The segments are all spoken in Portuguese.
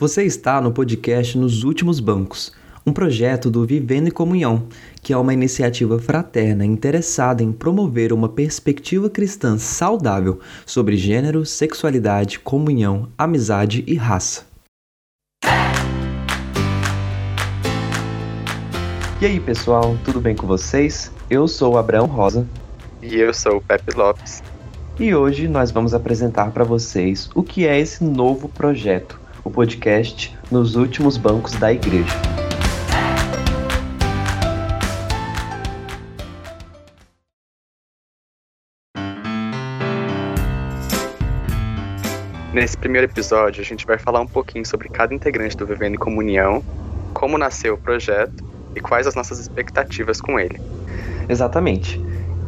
Você está no podcast Nos Últimos Bancos, um projeto do Vivendo em Comunhão, que é uma iniciativa fraterna interessada em promover uma perspectiva cristã saudável sobre gênero, sexualidade, comunhão, amizade e raça. E aí, pessoal, tudo bem com vocês? Eu sou o Abraão Rosa. E eu sou o Pepe Lopes. E hoje nós vamos apresentar para vocês o que é esse novo projeto o podcast Nos Últimos Bancos da Igreja. Nesse primeiro episódio, a gente vai falar um pouquinho sobre cada integrante do Vivendo em Comunhão, como nasceu o projeto e quais as nossas expectativas com ele. Exatamente.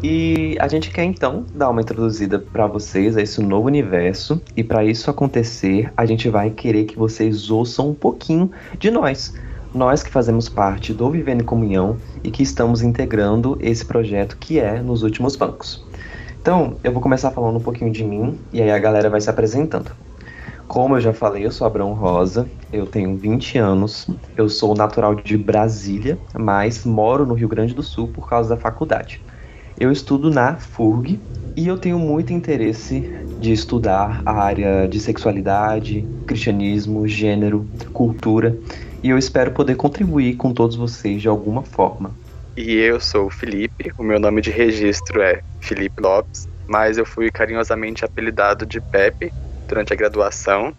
E a gente quer então dar uma introduzida para vocês a esse novo universo, e para isso acontecer, a gente vai querer que vocês ouçam um pouquinho de nós. Nós que fazemos parte do Vivendo em Comunhão e que estamos integrando esse projeto que é Nos Últimos Bancos. Então, eu vou começar falando um pouquinho de mim e aí a galera vai se apresentando. Como eu já falei, eu sou Abrão Rosa, eu tenho 20 anos, eu sou natural de Brasília, mas moro no Rio Grande do Sul por causa da faculdade. Eu estudo na FURG e eu tenho muito interesse de estudar a área de sexualidade, cristianismo, gênero, cultura e eu espero poder contribuir com todos vocês de alguma forma. E eu sou o Felipe, o meu nome de registro é Felipe Lopes, mas eu fui carinhosamente apelidado de Pepe durante a graduação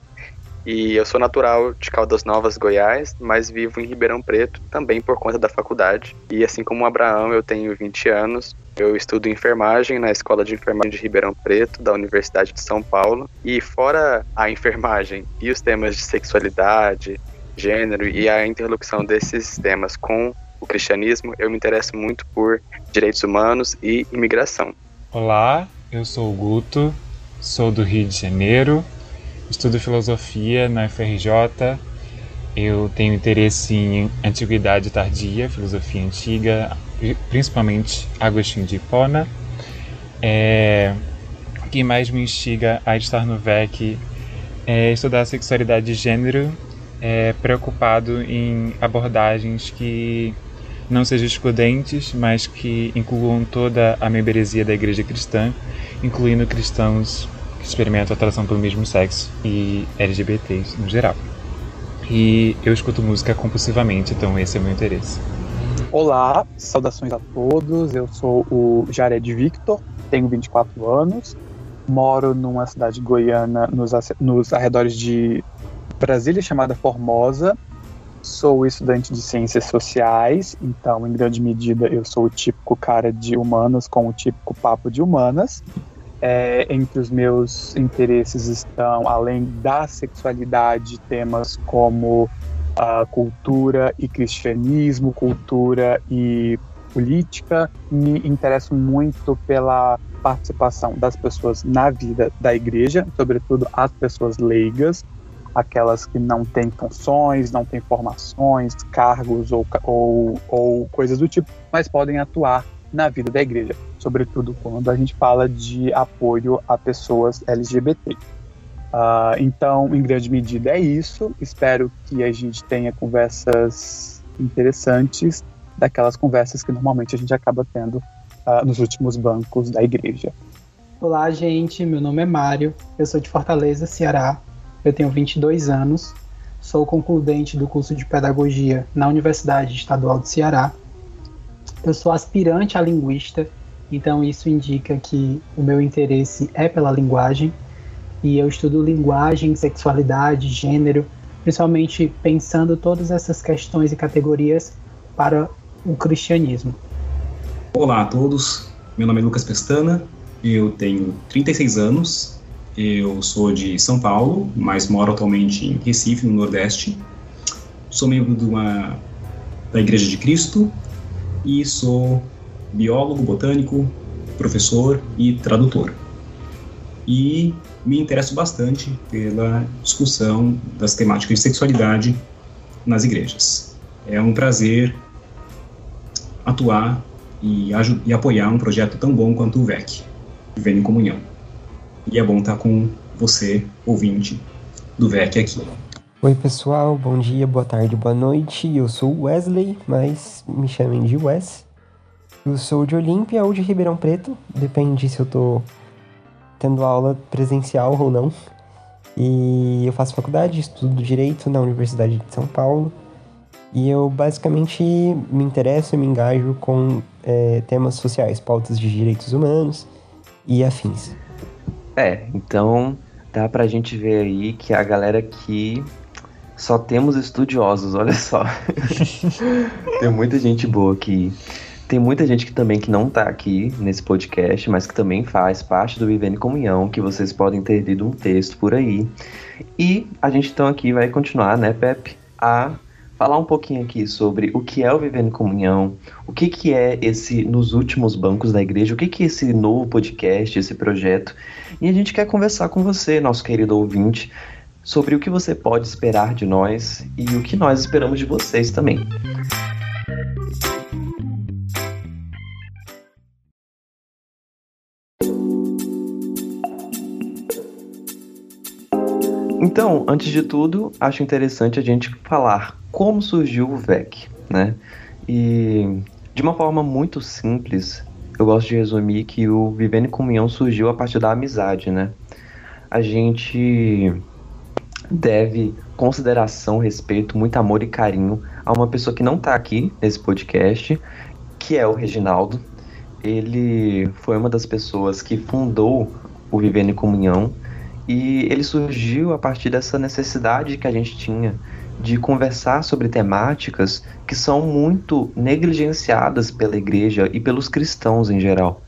e eu sou natural de Caldas Novas, Goiás, mas vivo em Ribeirão Preto também por conta da faculdade. E assim como o Abraão, eu tenho 20 anos. Eu estudo enfermagem na Escola de Enfermagem de Ribeirão Preto, da Universidade de São Paulo. E fora a enfermagem e os temas de sexualidade, gênero e a interlocução desses temas com o cristianismo, eu me interesso muito por direitos humanos e imigração. Olá, eu sou o Guto, sou do Rio de Janeiro, estudo filosofia na FRJ. Eu tenho interesse em antiguidade tardia, filosofia antiga, principalmente Agostinho de Hipona. É, o que mais me instiga a estar no VEC é estudar sexualidade de gênero, é, preocupado em abordagens que não sejam excludentes, mas que incluam toda a membresia da igreja cristã, incluindo cristãos que experimentam atração pelo mesmo sexo e LGBTs no geral. E eu escuto música compulsivamente, então esse é o meu interesse. Olá, saudações a todos. Eu sou o Jared Victor, tenho 24 anos, moro numa cidade goiana nos, nos arredores de Brasília chamada Formosa. Sou estudante de ciências sociais, então, em grande medida, eu sou o típico cara de humanas com o típico papo de humanas. É, entre os meus interesses estão, além da sexualidade, temas como a cultura e cristianismo, cultura e política. Me interesso muito pela participação das pessoas na vida da igreja, sobretudo as pessoas leigas, aquelas que não têm funções, não têm formações, cargos ou, ou, ou coisas do tipo, mas podem atuar na vida da igreja, sobretudo quando a gente fala de apoio a pessoas LGBT. Uh, ah, então, em grande medida, é isso. Espero que a gente tenha conversas interessantes, daquelas conversas que normalmente a gente acaba tendo uh, nos últimos bancos da igreja. Olá, gente. Meu nome é Mário. Eu sou de Fortaleza, Ceará. Eu tenho 22 anos. Sou concludente do curso de Pedagogia na Universidade Estadual do Ceará eu sou aspirante a linguista, então isso indica que o meu interesse é pela linguagem e eu estudo linguagem, sexualidade, gênero, principalmente pensando todas essas questões e categorias para o cristianismo. Olá a todos, meu nome é Lucas Pestana, eu tenho 36 anos, eu sou de São Paulo, mas moro atualmente em Recife, no Nordeste. Sou membro de uma, da Igreja de Cristo e sou biólogo, botânico, professor e tradutor. E me interesso bastante pela discussão das temáticas de sexualidade nas igrejas. É um prazer atuar e, e apoiar um projeto tão bom quanto o VEC, Vivendo em Comunhão. E é bom estar com você, ouvinte do VEC aqui. Oi pessoal, bom dia, boa tarde, boa noite. Eu sou Wesley, mas me chamem de Wes. Eu sou de Olímpia ou de Ribeirão Preto, depende se eu tô tendo aula presencial ou não. E eu faço faculdade, estudo direito na Universidade de São Paulo. E eu basicamente me interesso e me engajo com é, temas sociais, pautas de direitos humanos e afins. É, então dá pra gente ver aí que a galera aqui só temos estudiosos, olha só. Tem muita gente boa aqui. Tem muita gente que também que não tá aqui nesse podcast, mas que também faz parte do Vivendo em Comunhão, que vocês podem ter lido um texto por aí. E a gente então aqui vai continuar, né, Pepe, a falar um pouquinho aqui sobre o que é o Vivendo em Comunhão, o que, que é esse Nos Últimos Bancos da Igreja, o que, que é esse novo podcast, esse projeto. E a gente quer conversar com você, nosso querido ouvinte, sobre o que você pode esperar de nós e o que nós esperamos de vocês também. Então, antes de tudo, acho interessante a gente falar como surgiu o VEC, né? E de uma forma muito simples, eu gosto de resumir que o Vivendo em Comunhão surgiu a partir da amizade, né? A gente deve consideração, respeito, muito amor e carinho a uma pessoa que não está aqui nesse podcast, que é o Reginaldo. Ele foi uma das pessoas que fundou o Vivendo em Comunhão e ele surgiu a partir dessa necessidade que a gente tinha de conversar sobre temáticas que são muito negligenciadas pela igreja e pelos cristãos em geral.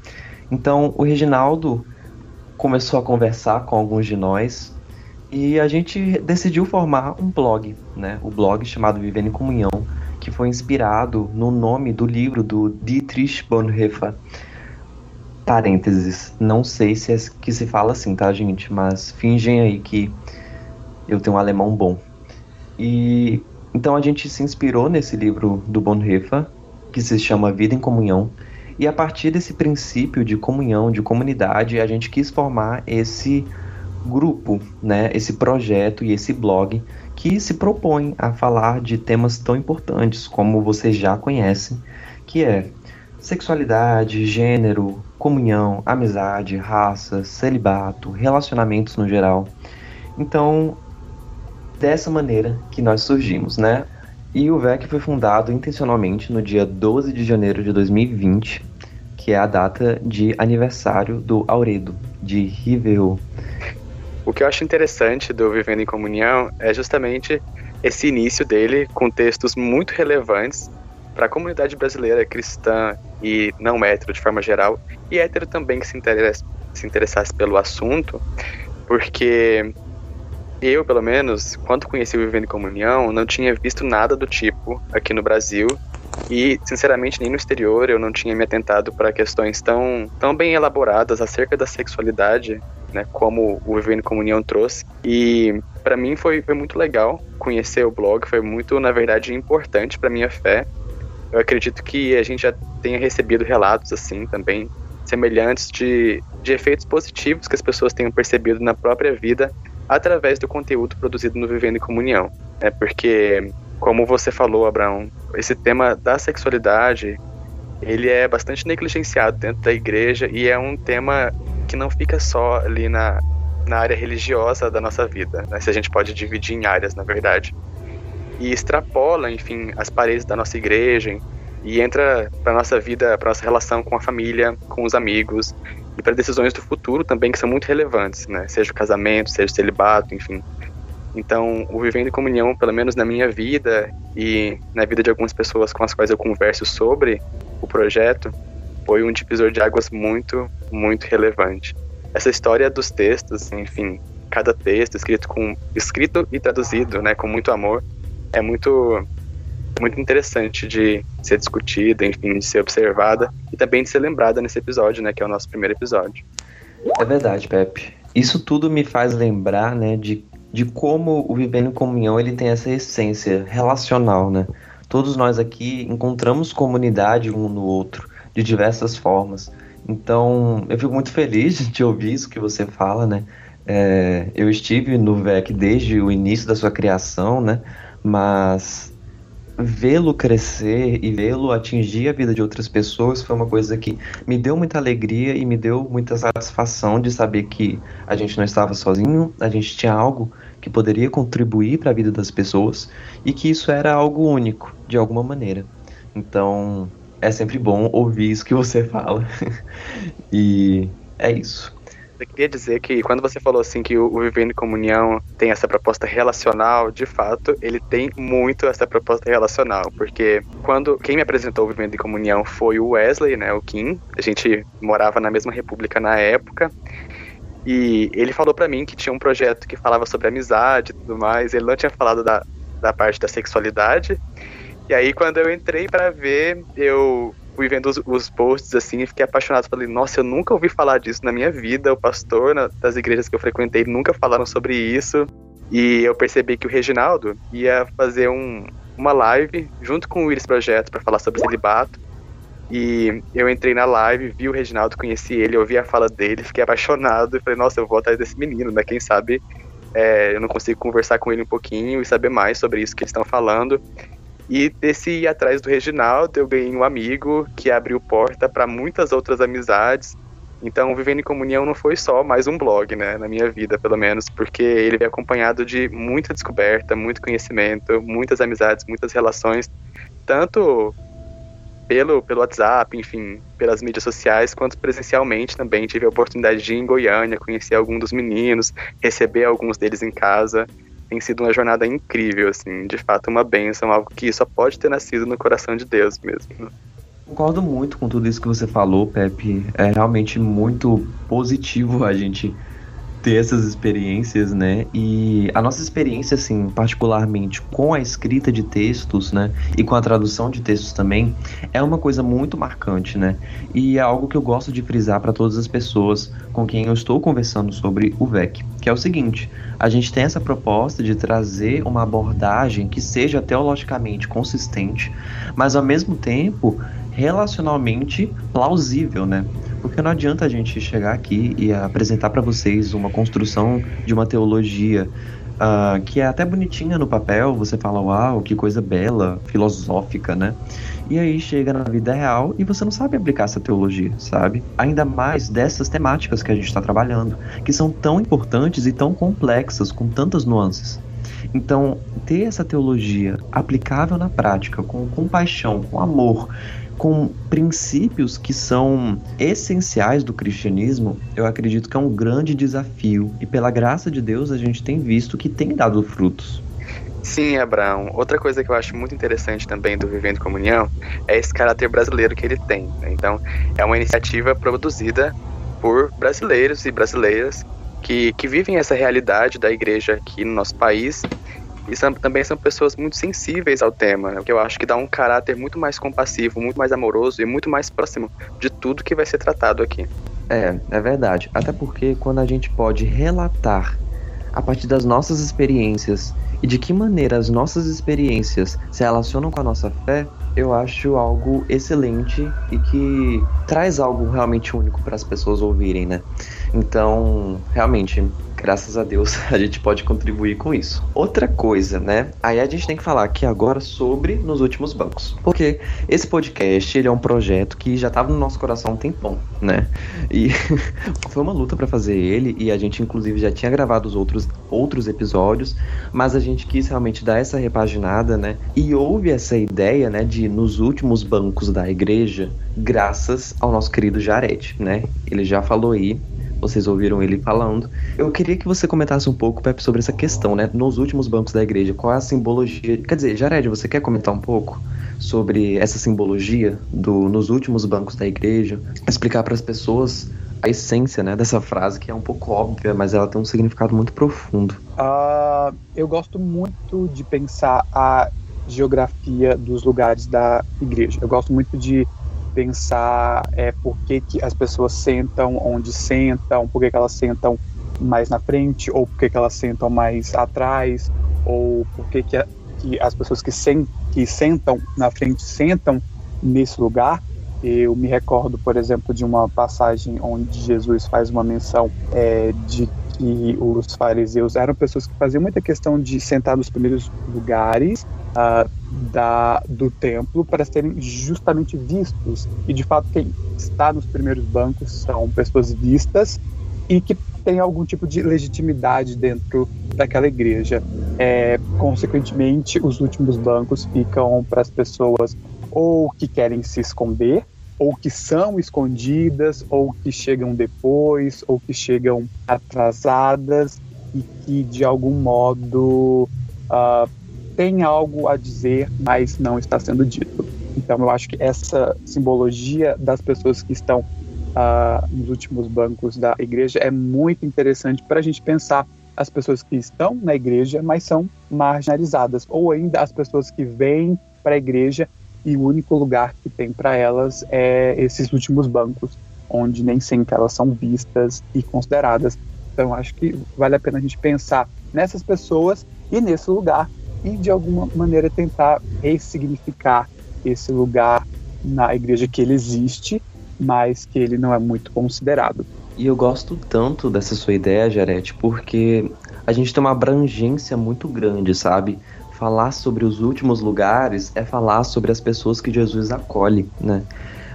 Então, o Reginaldo começou a conversar com alguns de nós e a gente decidiu formar um blog, né? O blog chamado Vivendo em Comunhão, que foi inspirado no nome do livro do Dietrich Bonhoeffer, parênteses, não sei se é que se fala assim, tá, gente? Mas fingem aí que eu tenho um alemão bom. E então a gente se inspirou nesse livro do Bonhoeffer, que se chama Vida em Comunhão, e a partir desse princípio de comunhão, de comunidade, a gente quis formar esse grupo, né, esse projeto e esse blog que se propõe a falar de temas tão importantes como vocês já conhecem, que é sexualidade, gênero, comunhão, amizade, raça, celibato, relacionamentos no geral. Então, dessa maneira que nós surgimos, né? E o VEC foi fundado intencionalmente no dia 12 de janeiro de 2020, que é a data de aniversário do Auredo, de Rivero. O que eu acho interessante do Vivendo em Comunhão é justamente esse início dele com textos muito relevantes para a comunidade brasileira cristã e não hétero de forma geral, e hétero também que se, interessa, se interessasse pelo assunto, porque eu, pelo menos, quando conheci o Vivendo em Comunhão, não tinha visto nada do tipo aqui no Brasil e, sinceramente, nem no exterior eu não tinha me atentado para questões tão, tão bem elaboradas acerca da sexualidade, né, como o Vivendo em Comunhão trouxe. E para mim foi, foi muito legal conhecer o blog, foi muito, na verdade, importante para minha fé eu acredito que a gente já tenha recebido relatos assim também, semelhantes de, de efeitos positivos que as pessoas tenham percebido na própria vida através do conteúdo produzido no Vivendo em Comunhão. É porque, como você falou, Abraão, esse tema da sexualidade ele é bastante negligenciado dentro da igreja e é um tema que não fica só ali na, na área religiosa da nossa vida, né? se a gente pode dividir em áreas, na verdade e extrapola, enfim, as paredes da nossa igreja e entra para nossa vida, para nossa relação com a família, com os amigos e para decisões do futuro também que são muito relevantes, né? Seja o casamento, seja o celibato, enfim. Então, o Vivendo em Comunhão, pelo menos na minha vida e na vida de algumas pessoas com as quais eu converso sobre o projeto, foi um divisor de águas muito, muito relevante. Essa história dos textos, enfim, cada texto escrito com escrito e traduzido, né, com muito amor, é muito muito interessante de ser discutida, enfim, de ser observada e também de ser lembrada nesse episódio, né, que é o nosso primeiro episódio. É verdade, Pepe. Isso tudo me faz lembrar, né, de, de como o Vivendo em Comunhão ele tem essa essência relacional, né? Todos nós aqui encontramos comunidade um no outro de diversas formas. Então, eu fico muito feliz de ouvir isso que você fala, né? É, eu estive no VEC desde o início da sua criação, né? Mas vê-lo crescer e vê-lo atingir a vida de outras pessoas foi uma coisa que me deu muita alegria e me deu muita satisfação de saber que a gente não estava sozinho, a gente tinha algo que poderia contribuir para a vida das pessoas e que isso era algo único, de alguma maneira. Então, é sempre bom ouvir isso que você fala. e é isso. Eu queria dizer que quando você falou assim que o, Vivendo em Comunhão tem essa proposta relacional, de fato, ele tem muito essa proposta relacional, porque quando quem me apresentou o Vivendo em Comunhão foi o Wesley, né, o Kim. A gente morava na mesma república na época. E ele falou para mim que tinha um projeto que falava sobre amizade e tudo mais. Ele não tinha falado da, da parte da sexualidade. E aí, quando eu entrei para ver, eu fui vendo os, os, posts assim e fiquei apaixonado. Falei, nossa, eu nunca ouvi falar disso na minha vida. O pastor na, das igrejas que eu frequentei nunca falaram sobre isso. E eu percebi que o Reginaldo ia fazer um, uma live junto com o Iris Projeto para falar sobre celibato. E eu entrei na live, vi o Reginaldo, conheci ele, ouvi a fala dele, fiquei apaixonado e falei, nossa, eu vou atrás desse menino, né? Quem sabe é, eu não consigo conversar com ele um pouquinho e saber mais sobre isso que eles estão falando. E desse ir atrás do Reginaldo, eu ganhei um amigo que abriu porta para muitas outras amizades. Então, Vivendo em Comunhão não foi só mais um blog, né, na minha vida, pelo menos, porque ele veio acompanhado de muita descoberta, muito conhecimento, muitas amizades, muitas relações, tanto pelo, pelo WhatsApp, enfim, pelas mídias sociais, quanto presencialmente também. Tive a oportunidade de ir em Goiânia, conhecer alguns dos meninos, receber alguns deles em casa tem sido uma jornada incrível, assim, de fato uma bênção, algo que só pode ter nascido no coração de Deus mesmo. Concordo muito com tudo isso que você falou, Pepe. É realmente muito positivo a gente ter essas experiências, né? E a nossa experiência, assim, particularmente com a escrita de textos, né? E com a tradução de textos também, é uma coisa muito marcante, né? E é algo que eu gosto de frisar para todas as pessoas com quem eu estou conversando sobre o VEC, que é o seguinte: a gente tem essa proposta de trazer uma abordagem que seja teologicamente consistente, mas ao mesmo tempo relacionalmente plausível, né? Porque não adianta a gente chegar aqui e apresentar para vocês uma construção de uma teologia uh, que é até bonitinha no papel, você fala, uau, que coisa bela, filosófica, né? E aí chega na vida real e você não sabe aplicar essa teologia, sabe? Ainda mais dessas temáticas que a gente está trabalhando, que são tão importantes e tão complexas, com tantas nuances. Então, ter essa teologia aplicável na prática, com compaixão, com amor, com princípios que são essenciais do cristianismo, eu acredito que é um grande desafio. E pela graça de Deus, a gente tem visto que tem dado frutos. Sim, Abraão. Outra coisa que eu acho muito interessante também do Vivendo Comunhão é esse caráter brasileiro que ele tem. Né? Então, é uma iniciativa produzida por brasileiros e brasileiras que, que vivem essa realidade da igreja aqui no nosso país e são, também são pessoas muito sensíveis ao tema, né? que eu acho que dá um caráter muito mais compassivo, muito mais amoroso e muito mais próximo de tudo que vai ser tratado aqui. É, é verdade. Até porque quando a gente pode relatar a partir das nossas experiências e de que maneira as nossas experiências se relacionam com a nossa fé, eu acho algo excelente e que traz algo realmente único para as pessoas ouvirem, né? Então, realmente, graças a Deus, a gente pode contribuir com isso. Outra coisa, né? Aí a gente tem que falar aqui agora sobre Nos Últimos Bancos. Porque esse podcast, ele é um projeto que já estava no nosso coração há um tempão, né? E foi uma luta para fazer ele, e a gente inclusive já tinha gravado os outros, outros episódios, mas a gente quis realmente dar essa repaginada, né? E houve essa ideia, né, de Nos Últimos Bancos da Igreja, graças ao nosso querido Jared, né? Ele já falou aí vocês ouviram ele falando. Eu queria que você comentasse um pouco, Pepe, sobre essa questão, né? Nos últimos bancos da igreja, qual é a simbologia? Quer dizer, Jared, você quer comentar um pouco sobre essa simbologia do nos últimos bancos da igreja? Explicar para as pessoas a essência né, dessa frase, que é um pouco óbvia, mas ela tem um significado muito profundo. Uh, eu gosto muito de pensar a geografia dos lugares da igreja. Eu gosto muito de pensar é, por que, que as pessoas sentam onde sentam, por que, que elas sentam mais na frente, ou por que, que elas sentam mais atrás, ou por que, que, a, que as pessoas que, sen, que sentam na frente sentam nesse lugar. Eu me recordo, por exemplo, de uma passagem onde Jesus faz uma menção é, de que os fariseus eram pessoas que faziam muita questão de sentar nos primeiros lugares uh, da, do templo para serem justamente vistos. E de fato, quem está nos primeiros bancos são pessoas vistas e que têm algum tipo de legitimidade dentro daquela igreja. É, consequentemente, os últimos bancos ficam para as pessoas ou que querem se esconder ou que são escondidas, ou que chegam depois, ou que chegam atrasadas e que de algum modo uh, tem algo a dizer, mas não está sendo dito. Então eu acho que essa simbologia das pessoas que estão uh, nos últimos bancos da igreja é muito interessante para a gente pensar as pessoas que estão na igreja, mas são marginalizadas, ou ainda as pessoas que vêm para a igreja e o único lugar que tem para elas é esses últimos bancos, onde nem sempre elas são vistas e consideradas. Então acho que vale a pena a gente pensar nessas pessoas e nesse lugar e de alguma maneira tentar ressignificar esse lugar na igreja que ele existe, mas que ele não é muito considerado. E eu gosto tanto dessa sua ideia, Jarete, porque a gente tem uma abrangência muito grande, sabe? Falar sobre os últimos lugares é falar sobre as pessoas que Jesus acolhe, né?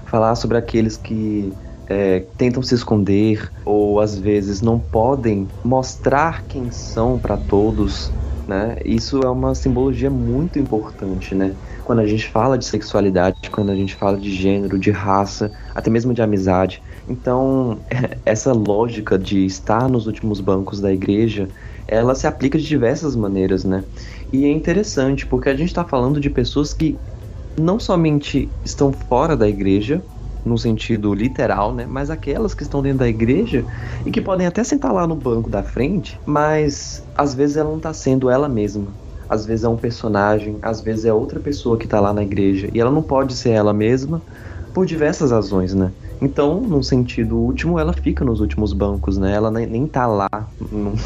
Falar sobre aqueles que é, tentam se esconder ou às vezes não podem mostrar quem são para todos, né? Isso é uma simbologia muito importante, né? Quando a gente fala de sexualidade, quando a gente fala de gênero, de raça, até mesmo de amizade. Então, essa lógica de estar nos últimos bancos da igreja, ela se aplica de diversas maneiras, né? E é interessante porque a gente está falando de pessoas que não somente estão fora da igreja, no sentido literal, né? Mas aquelas que estão dentro da igreja e que podem até sentar lá no banco da frente, mas às vezes ela não está sendo ela mesma. Às vezes é um personagem, às vezes é outra pessoa que está lá na igreja e ela não pode ser ela mesma por diversas razões, né? Então, num sentido último, ela fica nos últimos bancos, né? Ela nem, tá lá,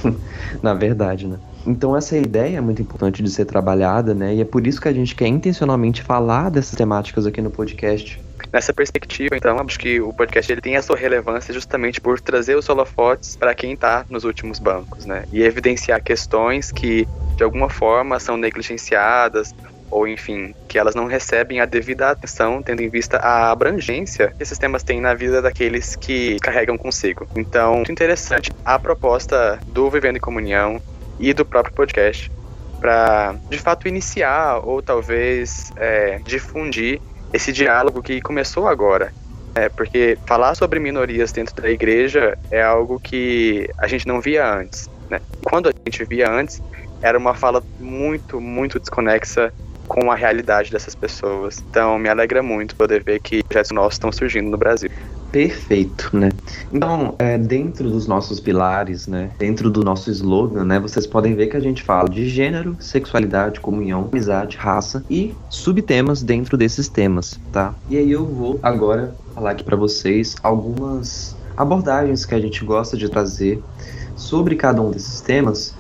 na verdade, né? Então essa ideia é muito importante de ser trabalhada, né? E é por isso que a gente quer intencionalmente falar dessas temáticas aqui no podcast. Nessa perspectiva, então, acho que o podcast ele tem a sua relevância justamente por trazer os holofotes para quem está nos últimos bancos, né? E evidenciar questões que de alguma forma são negligenciadas ou enfim, que elas não recebem a devida atenção, tendo em vista a abrangência que esses temas têm na vida daqueles que carregam consigo. Então, muito interessante a proposta do Vivendo em Comunhão e do próprio podcast para, de fato, iniciar ou talvez é, difundir esse diálogo que começou agora. É, porque falar sobre minorias dentro da igreja é algo que a gente não via antes. Né? Quando a gente via antes, era uma fala muito, muito desconexa com a realidade dessas pessoas. Então, me alegra muito poder ver que projetos nossos estão surgindo no Brasil. Perfeito, né? Então, é, dentro dos nossos pilares, né? Dentro do nosso slogan, né? Vocês podem ver que a gente fala de gênero, sexualidade, comunhão, amizade, raça e subtemas dentro desses temas, tá? E aí eu vou agora falar aqui para vocês algumas abordagens que a gente gosta de trazer sobre cada um desses temas,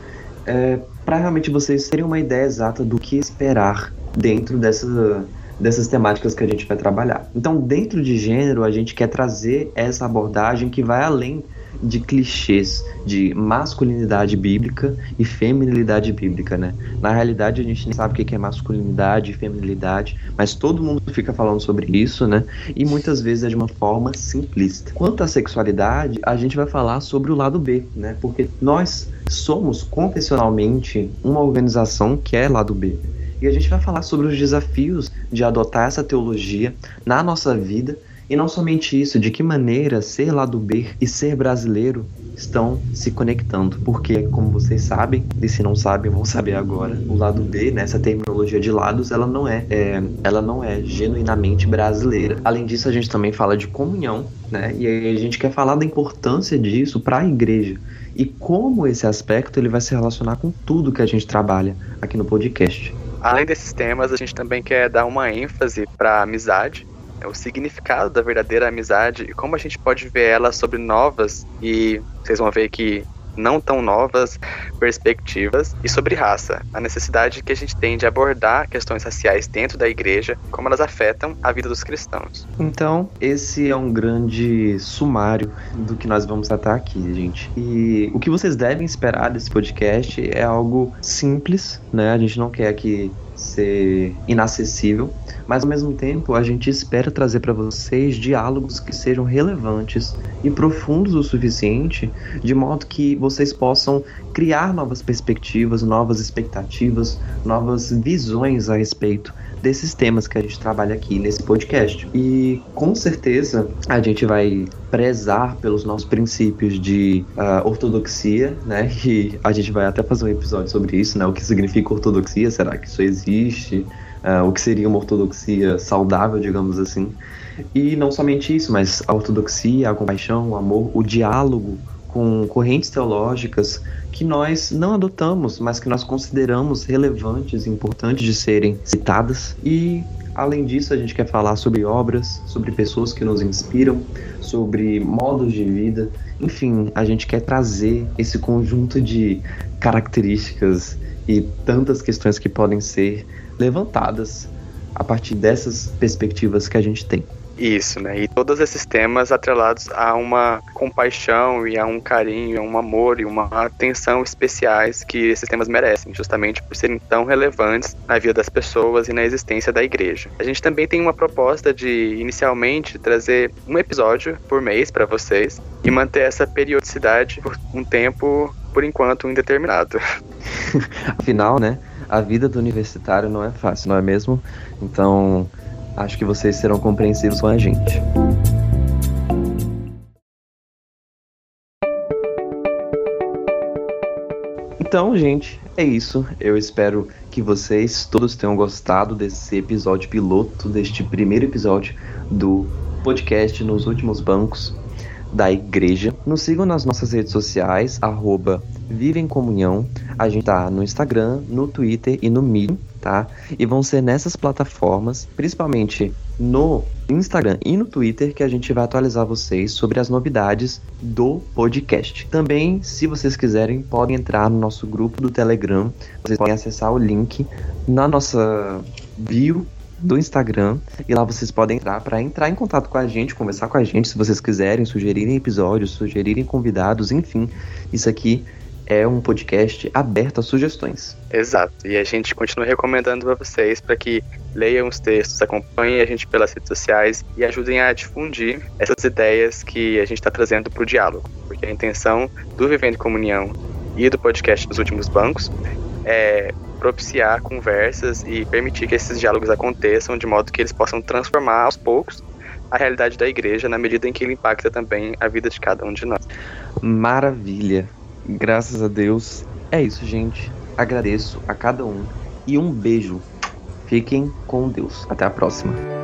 é, para realmente vocês terem uma ideia exata do que esperar dentro dessa dessas temáticas que a gente vai trabalhar. Então, dentro de gênero, a gente quer trazer essa abordagem que vai além de clichês de masculinidade bíblica e feminilidade bíblica, né? Na realidade, a gente nem sabe o que é masculinidade e feminilidade, mas todo mundo fica falando sobre isso, né? E muitas vezes é de uma forma simplista. Quanto à sexualidade, a gente vai falar sobre o lado B, né? Porque nós somos confessionalmente uma organização que é lado B. E a gente vai falar sobre os desafios de adotar essa teologia na nossa vida e não somente isso, de que maneira ser lado B e ser brasileiro estão se conectando. Porque, como vocês sabem, e se não sabem, vão saber agora, o lado B, nessa né, terminologia de lados, ela não é, é, ela não é genuinamente brasileira. Além disso, a gente também fala de comunhão, né? E aí a gente quer falar da importância disso para a igreja e como esse aspecto ele vai se relacionar com tudo que a gente trabalha aqui no podcast. Além desses temas, a gente também quer dar uma ênfase para amizade, o significado da verdadeira amizade e como a gente pode ver ela sobre novas e vocês vão ver que não tão novas perspectivas e sobre raça, a necessidade que a gente tem de abordar questões raciais dentro da igreja, como elas afetam a vida dos cristãos. Então, esse é um grande sumário do que nós vamos tratar aqui, gente. E o que vocês devem esperar desse podcast é algo simples, né? A gente não quer que ser inacessível, mas ao mesmo tempo a gente espera trazer para vocês diálogos que sejam relevantes e profundos o suficiente, de modo que vocês possam criar novas perspectivas, novas expectativas, novas visões a respeito desses temas que a gente trabalha aqui nesse podcast. E com certeza a gente vai prezar pelos nossos princípios de uh, ortodoxia, né? E a gente vai até fazer um episódio sobre isso, né? O que significa ortodoxia? Será que isso existe? Uh, o que seria uma ortodoxia saudável, digamos assim? E não somente isso, mas a ortodoxia, a compaixão, o amor, o diálogo com correntes teológicas que nós não adotamos, mas que nós consideramos relevantes e importantes de serem citadas. E além disso, a gente quer falar sobre obras, sobre pessoas que nos inspiram, sobre modos de vida. Enfim, a gente quer trazer esse conjunto de características e tantas questões que podem ser levantadas a partir dessas perspectivas que a gente tem. Isso, né? E todos esses temas atrelados a uma compaixão e a um carinho, a um amor e uma atenção especiais que esses temas merecem, justamente por serem tão relevantes na vida das pessoas e na existência da igreja. A gente também tem uma proposta de, inicialmente, trazer um episódio por mês para vocês e manter essa periodicidade por um tempo, por enquanto, indeterminado. Afinal, né? A vida do universitário não é fácil, não é mesmo? Então, Acho que vocês serão compreensivos com a gente. Então, gente, é isso. Eu espero que vocês todos tenham gostado desse episódio piloto, deste primeiro episódio do podcast Nos Últimos Bancos da Igreja. Nos sigam nas nossas redes sociais, arroba Comunhão. A gente tá no Instagram, no Twitter e no Medium, tá? E vão ser nessas plataformas, principalmente no Instagram e no Twitter, que a gente vai atualizar vocês sobre as novidades do podcast. Também, se vocês quiserem, podem entrar no nosso grupo do Telegram. Vocês podem acessar o link na nossa bio do Instagram e lá vocês podem entrar para entrar em contato com a gente, conversar com a gente, se vocês quiserem, sugerirem episódios, sugerirem convidados, enfim. Isso aqui é um podcast aberto a sugestões. Exato. E a gente continua recomendando para vocês para que leiam os textos, acompanhem a gente pelas redes sociais e ajudem a difundir essas ideias que a gente está trazendo para o diálogo. Porque a intenção do Vivendo em Comunhão e do podcast dos últimos bancos é propiciar conversas e permitir que esses diálogos aconteçam de modo que eles possam transformar aos poucos a realidade da igreja na medida em que ele impacta também a vida de cada um de nós. Maravilha. Graças a Deus. É isso, gente. Agradeço a cada um e um beijo. Fiquem com Deus. Até a próxima.